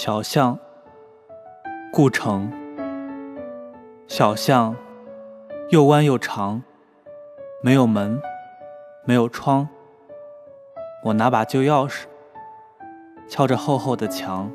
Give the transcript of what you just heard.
小巷故城。小巷又弯又长没有门没有窗。我拿把旧钥匙敲着厚厚的墙。